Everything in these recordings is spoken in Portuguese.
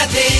cadeia.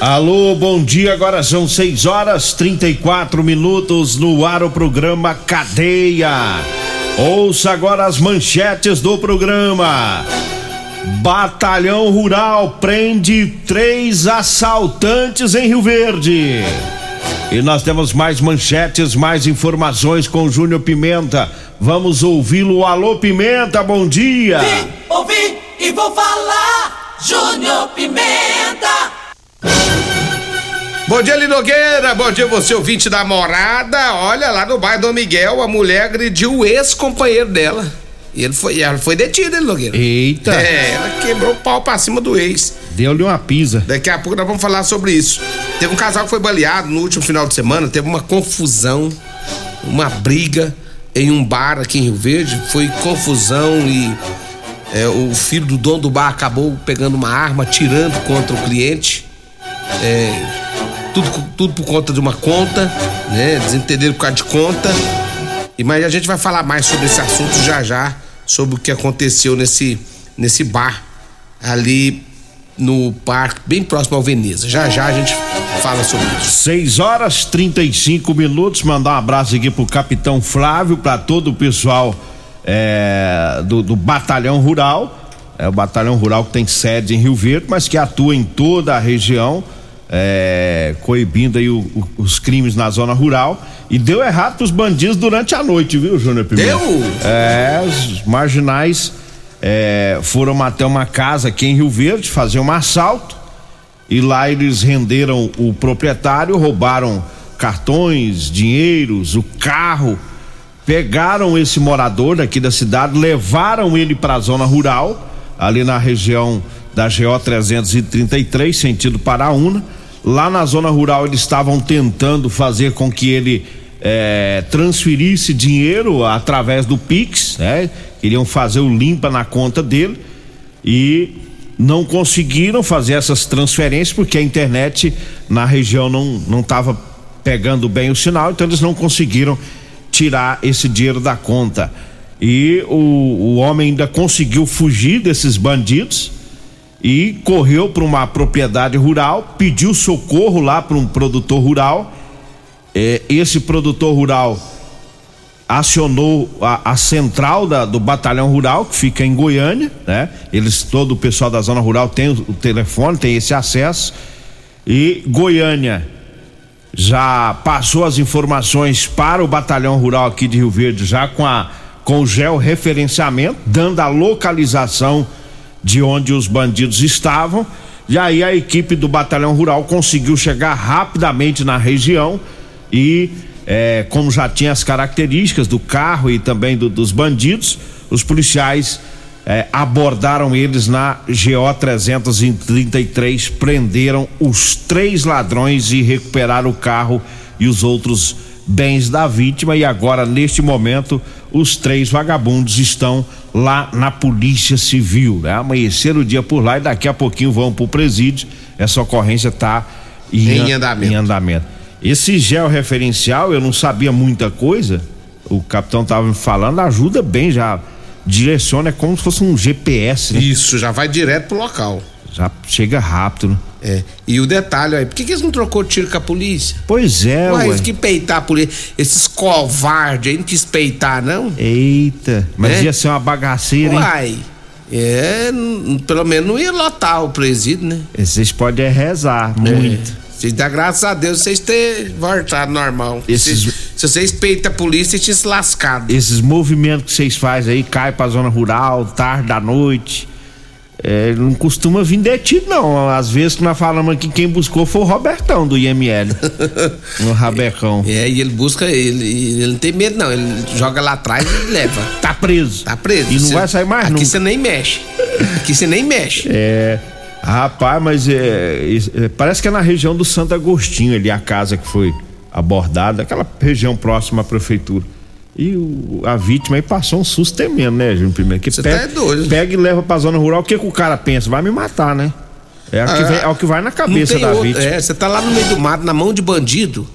Alô, bom dia. Agora são 6 horas 34 minutos no ar o programa Cadeia. Ouça agora as manchetes do programa. Batalhão Rural prende três assaltantes em Rio Verde. E nós temos mais manchetes, mais informações com Júnior Pimenta. Vamos ouvi-lo. Alô, Pimenta, bom dia. Vim, ouvi e vou falar. Júnior Pimenta. Bom dia, Linogueira. Bom dia, você ouvinte da morada. Olha, lá no bairro Dom Miguel, a mulher agrediu o ex-companheiro dela. E ele foi, ela foi detida, Linogueira. Eita. É, ela quebrou o pau pra cima do ex. Deu-lhe uma pisa. Daqui a pouco nós vamos falar sobre isso. Teve um casal que foi baleado no último final de semana, teve uma confusão, uma briga em um bar aqui em Rio Verde. Foi confusão e é, o filho do dono do bar acabou pegando uma arma, tirando contra o cliente. É, tudo, tudo por conta de uma conta, né? Desentenderam por causa de conta. E mas a gente vai falar mais sobre esse assunto já já, sobre o que aconteceu nesse nesse bar ali no parque, bem próximo ao Veneza. Já já a gente fala sobre isso. 6 horas 35 minutos. Mandar um abraço aqui pro capitão Flávio, para todo o pessoal é, do, do Batalhão Rural. É o Batalhão Rural que tem sede em Rio Verde, mas que atua em toda a região é, coibindo aí o, o, os crimes na zona rural. E deu errado pros bandidos durante a noite, viu, Júnior Pimenta? Deu? É, os marginais é, foram até uma casa aqui em Rio Verde fazer um assalto. E lá eles renderam o proprietário, roubaram cartões, dinheiros, o carro. Pegaram esse morador daqui da cidade, levaram ele para a zona rural, ali na região da GO 333, sentido Paraúna. Lá na zona rural eles estavam tentando fazer com que ele é, transferisse dinheiro através do Pix, né? Queriam fazer o limpa na conta dele e não conseguiram fazer essas transferências porque a internet na região não não estava pegando bem o sinal, então eles não conseguiram tirar esse dinheiro da conta. E o, o homem ainda conseguiu fugir desses bandidos e correu para uma propriedade rural, pediu socorro lá para um produtor rural. É, esse produtor rural acionou a, a central da, do batalhão rural que fica em Goiânia, né? Eles todo o pessoal da zona rural tem o, o telefone, tem esse acesso e Goiânia já passou as informações para o batalhão rural aqui de Rio Verde já com a com o georreferenciamento, dando a localização de onde os bandidos estavam. E aí a equipe do Batalhão Rural conseguiu chegar rapidamente na região e, é, como já tinha as características do carro e também do, dos bandidos, os policiais é, abordaram eles na GO 333, prenderam os três ladrões e recuperaram o carro e os outros bens da vítima. E agora, neste momento, os três vagabundos estão lá na Polícia Civil. Né? Amanheceram o dia por lá e daqui a pouquinho vão pro presídio. Essa ocorrência está em, Em andamento. em andamento. Esse georreferencial, eu não sabia muita coisa. O capitão tava me falando, ajuda bem já. Direciona é como se fosse um GPS, né? Isso, já vai direto pro local. Já chega rápido, né? É. E o detalhe aí, por que, que eles não trocou tiro com a polícia? Pois é, Ué, ué. eles que peitar a polícia. Esses covardes aí não quis peitar, não? Eita, mas É? ia ser uma bagaceira, hein? Uai. É, n- pelo menos não ia lotar o presídio, né? Vocês podem é rezar muito. Vocês dá graças a Deus vocês terem voltado normal. Esses- Se, Se você respeita a polícia, tinha se lascado. Esses movimentos que vocês fazem aí, cai pra zona rural, tarde da noite. É, não costuma vir detido, não. Às vezes que nós falamos aqui, quem buscou foi o Robertão do IML. no Rabecão. É, e ele busca, ele, ele não tem medo, não. Ele joga lá atrás e leva. Tá preso. Tá preso. E não Você- vai sair mais Aqui nunca. você nem mexe. Aqui você nem mexe. É. Rapaz, mas é, isso- é, parece que é na região do Santo Agostinho ali a casa que foi abordada, aquela região próxima à prefeitura. E o- a vítima aí passou um susto tremendo, né, Júnior Primeiro? Que Você pega, tá é doido. pega e leva pra zona rural, o que, que o cara pensa? Vai me matar, né? É, o que Ah, vem- é o que vai na cabeça da outro. vítima. É, você tá lá no meio do mato, na mão de bandido.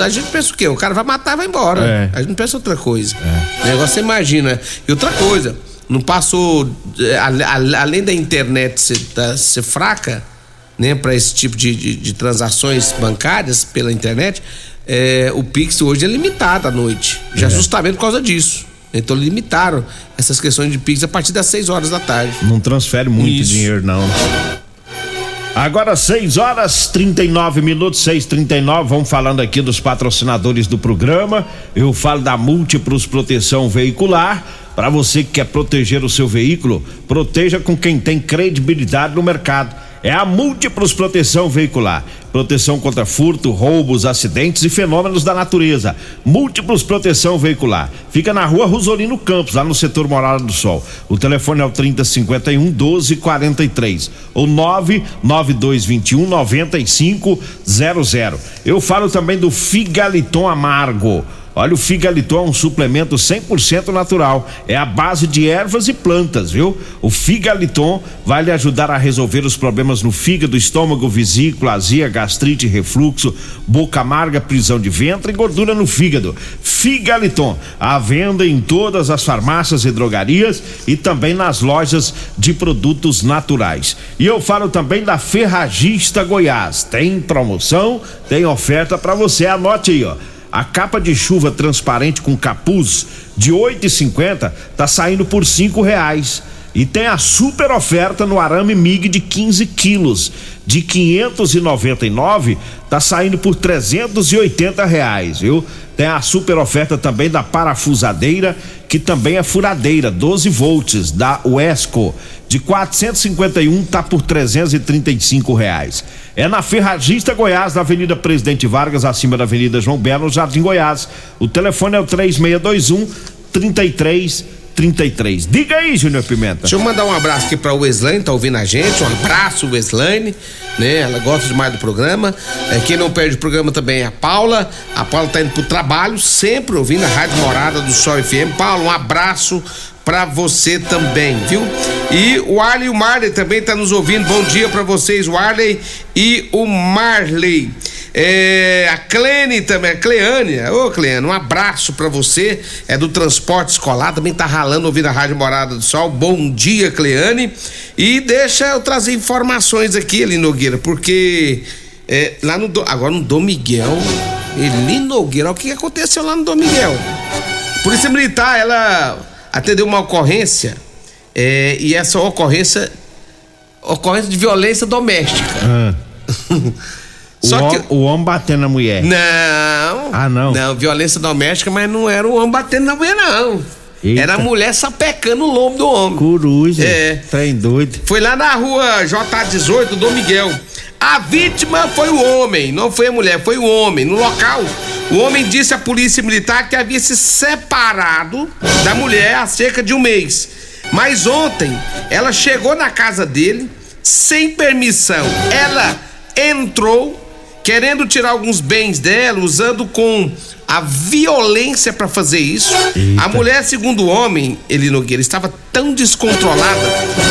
A gente pensa o quê? O cara vai matar e vai embora. É. A gente não pensa outra coisa. O negócio você imagina. E outra coisa, não passou. é, Além da internet ser, tá- ser fraca, né, para esse tipo de, de- de transações bancárias pela internet, é, o Pix hoje é limitado à noite. Já É. justamente por causa disso. Então limitaram essas questões de Pix a partir das 6 horas da tarde. Não transfere muito Isso. dinheiro, não. Agora 6 horas 39 minutos, 6:39. Vamos falando aqui dos patrocinadores do programa. Eu falo da Múltiplos Proteção Veicular. Para você que quer proteger o seu veículo, proteja com quem tem credibilidade no mercado. É a Múltiplos Proteção Veicular. Proteção contra furto, roubos, acidentes e fenômenos da natureza. Múltiplos Proteção Veicular. Fica na rua Rosolino Campos, lá no setor Morada do Sol. O telefone é o 3051 1243 ou 99221 9500. Eu falo também do Figaliton Amargo. Olha, o Figaliton é um suplemento 100% natural. É a base de ervas e plantas, viu? O Figaliton vai lhe ajudar a resolver os problemas no fígado, estômago, vesícula, azia, gastrite, refluxo, boca amarga, prisão de ventre e gordura no fígado. Figaliton, à venda em todas as farmácias e drogarias e também nas lojas de produtos naturais. E eu falo também da Ferragista Goiás. Tem promoção, tem oferta para você. Anote aí, ó. A capa de chuva transparente com capuz de 8,50 tá saindo por cinco reais. E tem a super oferta no arame MIG de 15 quilos de 599 tá saindo por 380 reais, viu? Tem a super oferta também da parafusadeira que também é furadeira 12 volts da Uesco de 451 tá por 335 reais. É na Ferragista Goiás, na Avenida Presidente Vargas, acima da Avenida João Belo, Jardim Goiás. O telefone é o 3621 3333. Diga aí, Júnior Pimenta. Deixa eu mandar um abraço aqui pra Weslane, tá ouvindo a gente. Um abraço, Weslane, né? Ela gosta demais do programa. É, quem não perde o programa também é a Paula. A Paula tá indo pro trabalho, sempre ouvindo a Rádio Morada do Sol FM. Paula, um abraço pra você também, viu? E o Arley e o Marley também tá nos ouvindo. Bom dia pra vocês, o Arley e o Marley. É, a Clene também, a Cleane. Ô, Cleane, um abraço pra você. É do transporte escolar, também tá ralando ouvindo a Rádio Morada do Sol. Bom dia, Cleane. E deixa eu trazer informações aqui, Eli Nogueira, porque é, lá no. Agora no Dom Miguel. Eli Nogueira, o que aconteceu lá no Dom Miguel? Polícia Militar, ela atendeu uma ocorrência é, e essa ocorrência ocorrência de violência doméstica. Ah, Só o, que o homem batendo na mulher. não. Ah, não? Não, violência doméstica, mas não era o homem batendo na mulher, não. Eita. Era a mulher sapecando o lombo do homem. Coruja. É. Trem doido. Foi lá na rua J18, Dom Miguel. A vítima foi o homem, não foi a mulher, foi o homem. No local, o homem disse à polícia militar que havia se separado da mulher há cerca de um mês. Mas ontem, ela chegou na casa dele sem permissão. Ela entrou querendo tirar alguns bens dela, usando com a violência para fazer isso. A mulher, segundo o homem, Eli Nogueira, estava tão descontrolada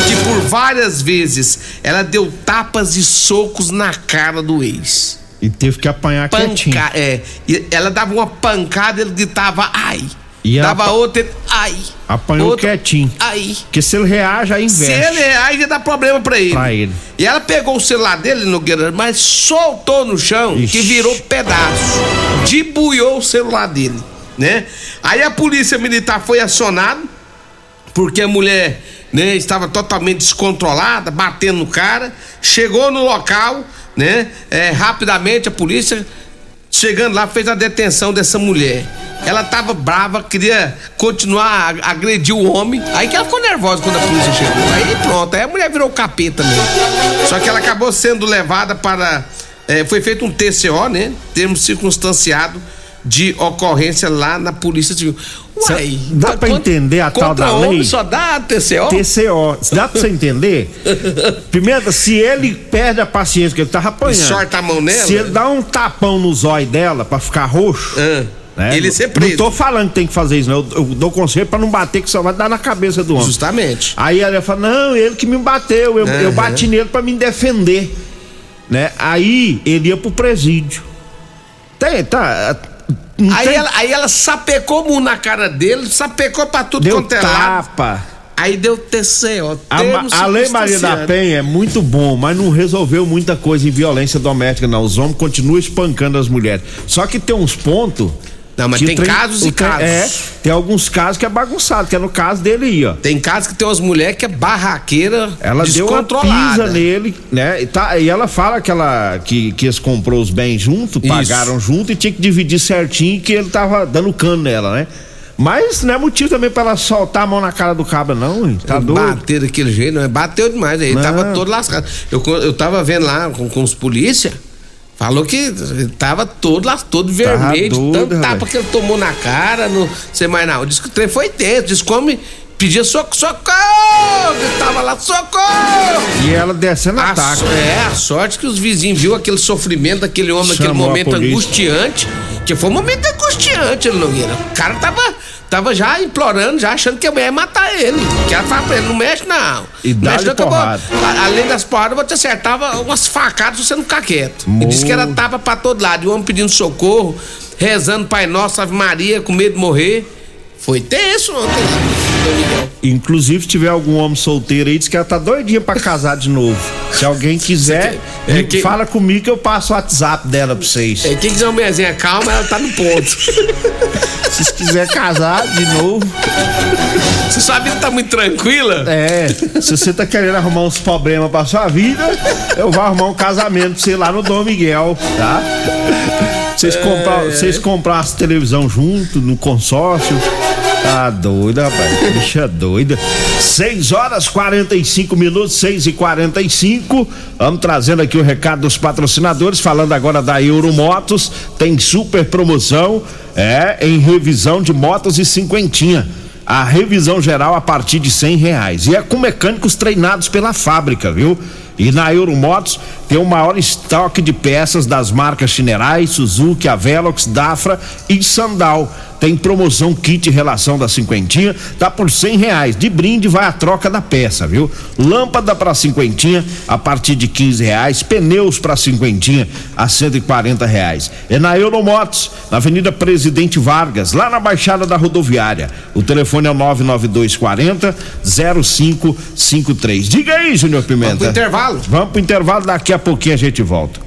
que por várias vezes ela deu tapas e socos na cara do ex. E teve que apanhar quietinho. Panca, é. E ela dava uma pancada, ele gritava ai. E dava outra, ele, ai. Apanhou Outra, quietinho. Ai. Porque se ele reage, aí Se investe. ele aí ia dar problema pra ele. Pra ele. E ela pegou o celular dele, Nogueira, mas soltou no chão Ixi. que virou pedaço. Debuiou o celular dele, né? Aí a polícia militar foi acionada, porque a mulher né, estava totalmente descontrolada, batendo no cara. Chegou no local, né? é, rapidamente a polícia Chegando lá, fez a detenção dessa mulher. Ela tava brava, queria continuar a agredir o homem. Aí que ela ficou nervosa quando a polícia chegou. Aí pronto, aí a mulher virou capeta mesmo. Só que ela acabou sendo levada para. é, foi feito um TCO, né? Termo circunstanciado de ocorrência lá na Polícia Civil. Uai, Dá pra quando- entender a tal da homem lei? só dá TCO? TCO. Dá pra você entender? Primeiro, se ele perde a paciência, que ele tava apanhando. E sorta a mão nela? Se ele dá um tapão no zóio dela pra ficar roxo. Ah, né? ele ser Não preso. tô falando que tem que fazer isso, não. Eu, eu dou conselho pra não bater, que só vai dar na cabeça do homem. Justamente. Aí ela fala: Não, ele que me bateu, eu, eu Aham. bati nele pra me defender. Né? Aí ele ia pro presídio. Tem, tá. Aí tem- ela, aí ela sapecou na cara dele, sapecou pra tudo deu quanto é lado. tapa. Aí deu TCO. A, a Lei Maria da. Penha é muito bom, mas não resolveu muita coisa em violência doméstica, não. Os homens continuam espancando as mulheres. Só que tem uns pontos. Não, mas tem casos e trem- casos. É, tem alguns casos que é bagunçado, que é no caso dele aí, ó. Tem casos que tem umas mulheres que é barraqueira, Ela deu uma nele, né? E, tá, e ela fala que, ela, que, que eles comprou os bens junto, Isso. pagaram junto e tinha que dividir certinho que ele tava dando cano nela, né? Mas não é motivo também pra ela soltar a mão na cara do cabra, não, hein? Tá doido? Bater daquele jeito, não é? Bateu demais. Aí tava todo lascado. Eu, eu tava vendo lá com, com os polícia. Falou que tava todo lá, todo vermelho, doido, tanto tapa que ele tomou na cara, não sei mais não. Diz que o trem foi tenso, diz como pedia socorro, socorro! Ele tava lá, socorro! E ela descendo A ataque. so- é, a sorte que os vizinhos viu aquele sofrimento daquele homem, aquele Chamou a momento angustiante, que foi um momento angustiante, ele Nogueira. O cara tava, tava já implorando, já achando que a mulher ia matar ele. Que ela pra ele, não mexe não. E mexe não, porrada. a- Além das porradas, te acertava umas facadas se você não ficar quieto. E disse que era tapa pra todo lado, e o homem pedindo socorro, rezando Pai Nosso, Ave Maria, com medo de morrer. Foi tenso ontem lá. Inclusive, se tiver algum homem solteiro aí, diz que ela tá doidinha pra casar de novo. Se alguém quiser, É que- fala comigo que eu passo o WhatsApp dela pra vocês. É, quem quiser uma mulherzinha calma, ela tá no ponto. Se vocês quiserem casar de novo, Se sua vida tá muito tranquila, é. Se você tá querendo arrumar uns problemas pra sua vida, eu vou arrumar um casamento pra você lá no Dom Miguel, tá? Vocês comprar, vocês comprar as televisão junto, no consórcio. Tá doida, rapaz. Bicha doida. 6 horas 45 minutos, 6 e 45 Vamos trazendo aqui o recado dos patrocinadores, falando agora da Euromotos. Tem super promoção, é, em revisão de motos e cinquentinha. A revisão geral a partir de cem reais. E é com mecânicos treinados pela fábrica, viu? E na Euromotos tem o maior estoque de peças das marcas Chinerai, Suzuki, Avelox, Dafra e Sandal. Tem promoção kit relação da cinquentinha, tá por cem reais. De brinde vai a troca da peça, viu? Lâmpada para cinquentinha a partir de quinze reais. Pneus para cinquentinha a cento e quarenta reais. É na Euromotos, na Avenida Presidente Vargas, lá na Baixada da Rodoviária. O telefone é o 99240 0553. Diga aí, Júnior Pimenta. Vamos pro intervalo? Vamos pro intervalo, daqui a pouquinho a gente volta.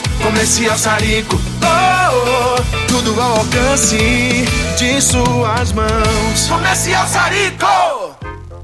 Comercial Sarico, oh, oh, tudo ao alcance de suas mãos. Comercial Sarico.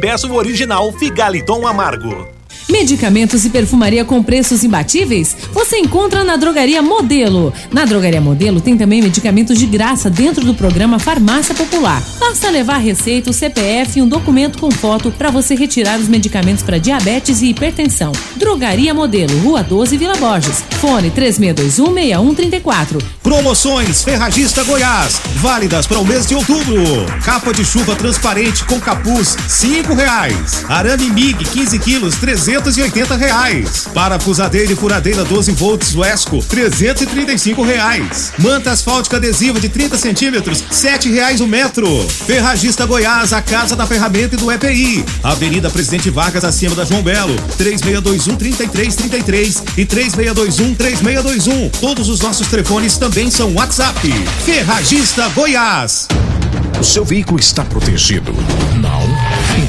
peça o original Figaliton Amargo. Medicamentos e perfumaria com preços imbatíveis? Você encontra na Drogaria Modelo. Na Drogaria Modelo tem também medicamentos de graça dentro do programa Farmácia Popular. Basta levar receita, o CPF e um documento com foto para você retirar os medicamentos para diabetes e hipertensão. Drogaria Modelo, Rua 12, Vila Borges. Fone 36216134. Promoções Ferragista Goiás, válidas para o mês de outubro. Capa de chuva transparente com capuz, cinco reais. Arame MIG 15 quilos, 380 reais. Parafusadeira e furadeira 12 volts Wesco, 335 reais. Manta asfáltica adesiva de 30 centímetros, sete reais o metro. Ferragista Goiás, a casa da ferramenta e do EPI. Avenida Presidente Vargas, acima da João Belo, 3621 3333 e 3621 3621. Todos os nossos telefones também são WhatsApp. Ferragista Goiás. O seu veículo está protegido? Não?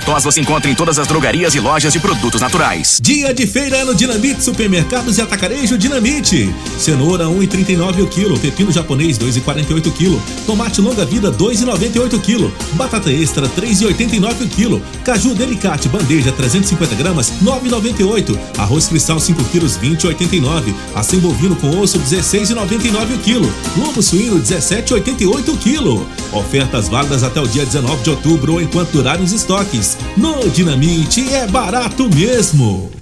tos você encontra em todas as drogarias e lojas de produtos naturais. Dia de feira no Dinamite Supermercados e Atacarejo Dinamite. Cenoura 1,39 o quilo, pepino japonês 2,48 o quilo, tomate longa vida 2,98 o quilo, batata extra 3,89 o quilo, caju delicate bandeja 350 gramas 9,98, arroz cristal 5 quilos 20,89, acém bovino com osso 16,99 o quilo, lombo suíno 17,88 o quilo. Ofertas válidas até o dia 19 de outubro ou enquanto durarem os estoques. No Dinamite é barato mesmo.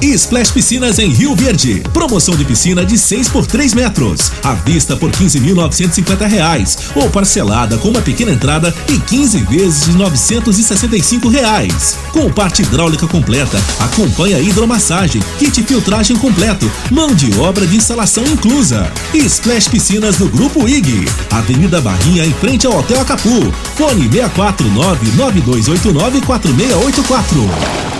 Splash Piscinas em Rio Verde. Promoção de piscina de 6 por 3 metros. À vista por 15.950 reais. Ou parcelada com uma pequena entrada e 15 vezes de 965 reais. Com parte hidráulica completa, acompanha hidromassagem, kit filtragem completo, mão de obra de instalação inclusa. Splash Piscinas do Grupo IG. Avenida Barrinha em frente ao Hotel Acapu. Fone 649 9289 4684.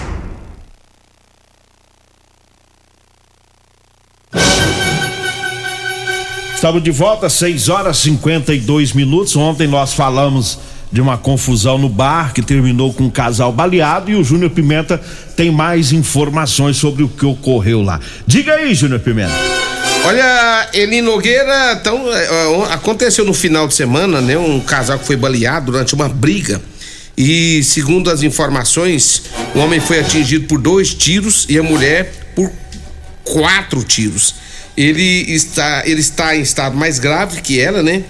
Estamos de volta, 6 horas e 52 minutos. Ontem nós falamos de uma confusão no bar que terminou com um casal baleado e o Júnior Pimenta tem mais informações sobre o que ocorreu lá. Diga aí, Júnior Pimenta. Olha, Eli Nogueira, então, é, aconteceu no final de semana, né? Um casal que foi baleado durante uma briga. E segundo as informações, o homem foi atingido por dois tiros e a mulher por quatro tiros. Ele está, ele está em estado mais grave que ela, né?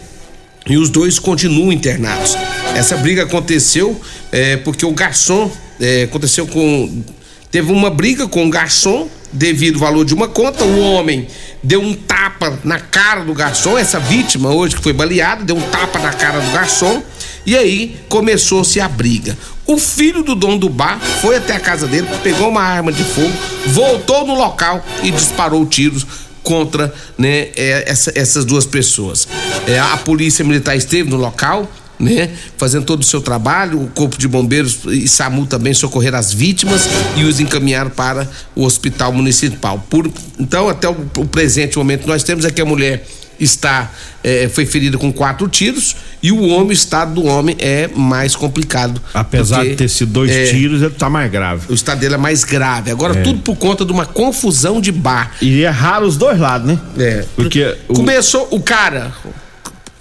E os dois continuam internados. Essa briga aconteceu é, porque o garçom é, aconteceu com. Teve uma briga com o garçom devido ao valor de uma conta. O homem deu um tapa na cara do garçom. Essa vítima hoje que foi baleada deu um tapa na cara do garçom E aí começou-se a briga. O filho do dono do bar foi até a casa dele, pegou uma arma de fogo, voltou no local e disparou tiros contra né, é, essa- essas duas pessoas. É, a polícia militar esteve no local, né, fazendo todo o seu trabalho, o corpo de bombeiros e SAMU também socorreram as vítimas e os encaminharam para o hospital municipal. Por- então, até o, o presente momento nós temos é que a mulher está eh, foi ferida com quatro tiros e o homem, o estado do homem é mais complicado. Apesar porque, de ter sido dois é, tiros, ele tá mais grave. O estado dele é mais grave. Agora, É. tudo por conta de uma confusão de bar. E é raro os dois lados, né? É. Porque o- Começou o cara.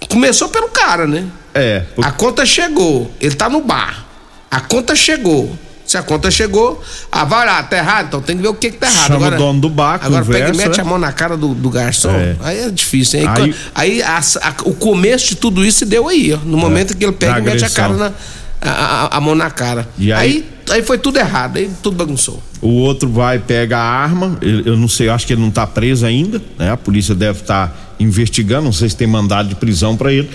Começou pelo cara, né? É. A conta chegou. Ele tá no bar. A conta chegou. Se a conta chegou, ah, vai lá, tá errado, então tem que ver o que que tá errado. Chama agora, o dono do bar, Agora pega e conversa, mete né? a mão na cara do, do garçom. É. Aí é difícil, hein? Aí- Aí, a- a- o começo de tudo isso se deu aí, ó. No momento que ele pega e mete a cara na. A, a- mão na cara. E aí- aí, aí foi tudo errado, aí tudo bagunçou. O outro vai pega a arma, ele- eu não sei, eu acho que ele não tá preso ainda, né? A polícia deve estar investigando, não sei se tem mandado de prisão pra ele.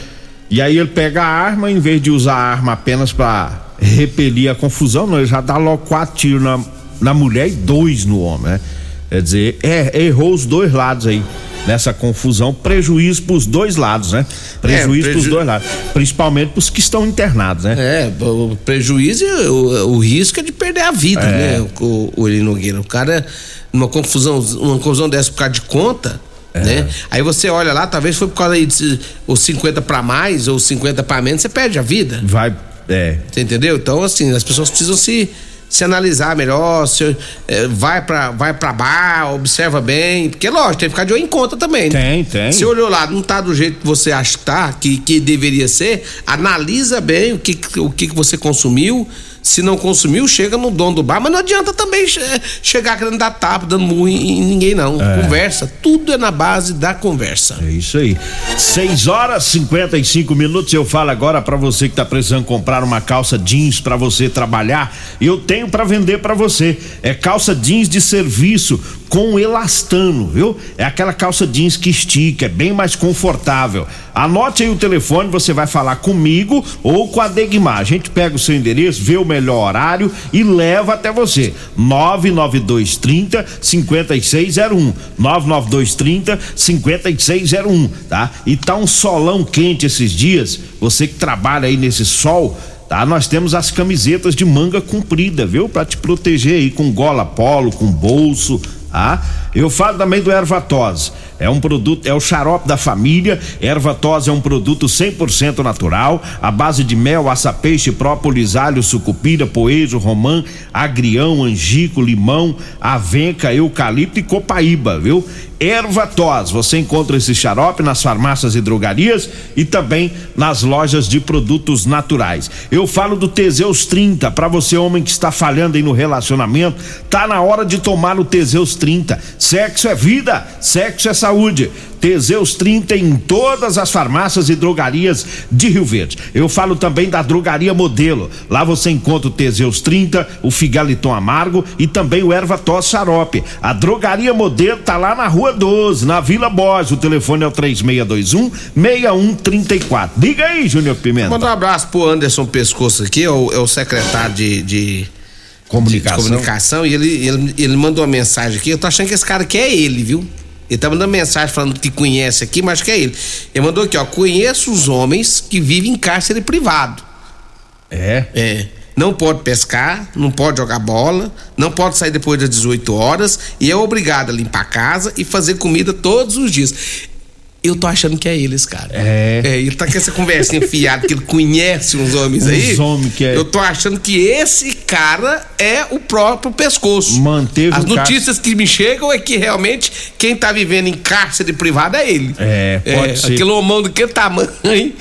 E aí ele pega a arma, em vez de usar a arma apenas pra repelir a confusão, não, ele já dá logo quatro tiros na, na mulher e dois no homem, né? Quer dizer, é, errou os dois lados aí nessa confusão, prejuízo pros dois lados, né? Prejuízo É, pros preju- dois lados, principalmente pros que estão internados, né? É, o prejuízo e o, o risco é de perder a vida, É. né? O, o Nogueira. O cara, numa confusão, uma confusão dessa por causa de conta, É. né? Aí você olha lá, talvez foi por causa aí de os 50 pra mais ou 50 pra menos, você perde a vida. Vai, é. Você entendeu? Então, assim, as pessoas precisam se, se analisar melhor, se, eh, vai pra vai pra bar, observa bem, porque lógico, tem que ficar de olho em conta também. né? Tem, tem. Se olhou lá, não tá do jeito que você acha que tá, que, que deveria ser, analisa bem o que, o que você consumiu. Se não consumiu, chega no dono do bar, mas não adianta também che- chegar querendo dar tapa, dando murro em, ninguém, não. É. Conversa, tudo é na base da conversa. É isso aí. 6 horas 55 minutos. Eu falo agora pra você que tá precisando comprar uma calça jeans pra você trabalhar. Eu tenho pra vender pra você. É calça jeans de serviço com elastano, viu? É aquela calça jeans que estica, é bem mais confortável. Anote aí o telefone, você vai falar comigo ou com a Degmar. A gente pega o seu endereço, vê o melhor horário e leva até você. 99230 5601. 99230 5601, tá? E tá um solão quente esses dias. Você que trabalha aí nesse sol, tá? Nós temos as camisetas de manga comprida, viu? Pra te proteger aí com gola polo, com bolso, tá? Eu falo também do Ervatose. É um produto, é o xarope da família. Ervatose é um produto 100% natural, à base de mel, aça-peixe, própolis, alho, sucupira, poejo, romã, agrião, angico, limão, avenca, eucalipto e copaíba, viu? Ervatose, você encontra esse xarope nas farmácias e drogarias e também nas lojas de produtos naturais. Eu falo do Teseus 30, para você homem que está falhando aí no relacionamento, tá na hora de tomar o Teseus 30. Sexo é vida, sexo é saúde. Teseus 30 em todas as farmácias e drogarias de Rio Verde. Eu falo também da Drogaria Modelo. Lá você encontra o Teseus 30, o Figaliton Amargo e também o Erva Tos Xarope. A Drogaria Modelo tá lá na Rua 12, na Vila Borges. O telefone é o 3621 6134. Diga aí, Júnior Pimenta. Manda um abraço pro Anderson Pescoço aqui, é o, é o secretário de, de comunicação. de comunicação, e ele, ele, ele mandou uma mensagem aqui. Eu tô achando que esse cara aqui é ele, viu? Ele tá mandando mensagem falando que conhece aqui, mas acho que é ele. Ele mandou aqui, ó. Conheço os homens que vivem em cárcere privado. É? É. Não pode pescar, não pode jogar bola, não pode sair depois das 18 horas e é obrigado a limpar a casa e fazer comida todos os dias. Eu tô achando que é ele, esse cara. É. ele tá com essa conversinha fiada que ele conhece uns homens aí. Uns homens que é- Eu tô achando que esse cara é o próprio pescoço. Manteve As notícias que me chegam é que realmente quem tá vivendo em cárcere privado é ele. É, pode ser. Aquele homão do que tamanho, hein?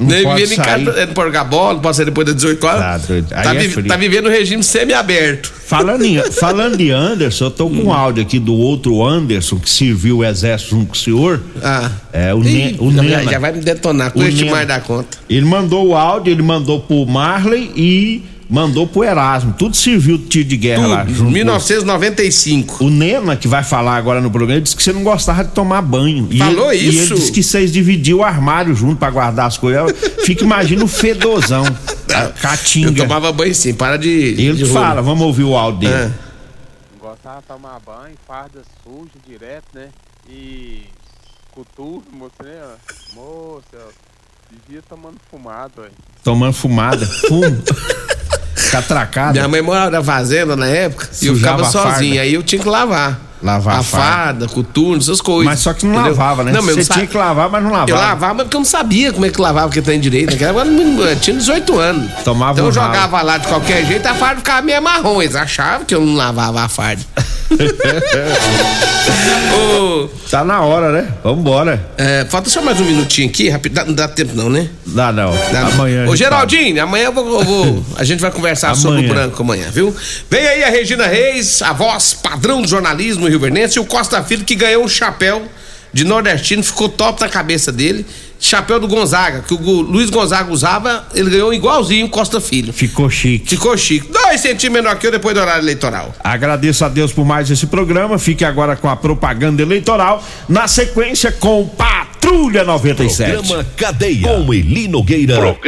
Não Né, pode sair. casa, não pode jogar bola, não pode sair depois das 18 horas. Tá Tá, é vi- tá vivendo o regime semi-aberto. Falando, em, falando de Anderson, eu tô com um áudio aqui do outro Anderson que serviu o exército junto com o senhor. Ah. É, o, Ih, ne, o já, já vai me detonar, com este mais da conta. Ele mandou o áudio, ele mandou pro Marley e mandou pro Erasmo. Tudo serviu de tiro de guerra lá. Tudo, junto 1995. O Nena, que vai falar agora no programa, disse que você não gostava de tomar banho. E Falou ele- E isso? ele disse que vocês dividiam o armário junto pra guardar as coisas. Fica, imagina o fedozão. A Caatinga. Eu tomava banho sim, para de. Ele de rolo. fala, vamos ouvir o áudio dele. É. Gostava de tomar banho, farda suja direto, né? E coturno, moça, né? Moça, vivia tomando fumado, ué. Tomando fumada, fumo. Catracada. Minha mãe morava na fazenda na época e eu Sujava ficava a sozinho. farda. Aí eu tinha que lavar. Lavar a farda. coturno, essas coisas. Mas só que não Entendeu? lavava, né? Não, Você tinha que lavar, mas não lavava. Eu lavava porque eu não sabia como é que lavava, porque tem direito. Naquela época eu tinha 18 anos. Tomava então eu um ralo. jogava lá de qualquer jeito, a farda ficava meio marrom. Eles achavam que eu não lavava a farda. Ô, Tá na hora, né? Vambora. é, falta só mais um minutinho aqui, rápido. Dá- Não dá tempo não, né? Dá não. Dá. Amanhã. Ô Geraldinho, amanhã eu vou, eu vou- a gente vai conversar sobre o Amanhã. branco amanhã, viu? Vem aí a Regina Reis, a voz padrão do jornalismo rio Vernense, e o Costa Filho que ganhou um chapéu de nordestino, ficou top na cabeça dele. Chapéu do Gonzaga, que o Luiz Gonzaga usava, ele ganhou igualzinho o Costa Filho. Ficou chique. Ficou chique. Dois centímetros menor que eu depois do horário eleitoral. Agradeço a Deus por mais esse programa. Fique agora com a propaganda eleitoral. Na sequência, com Patrulha 97. Programa Cadeia. Com Eli Nogueira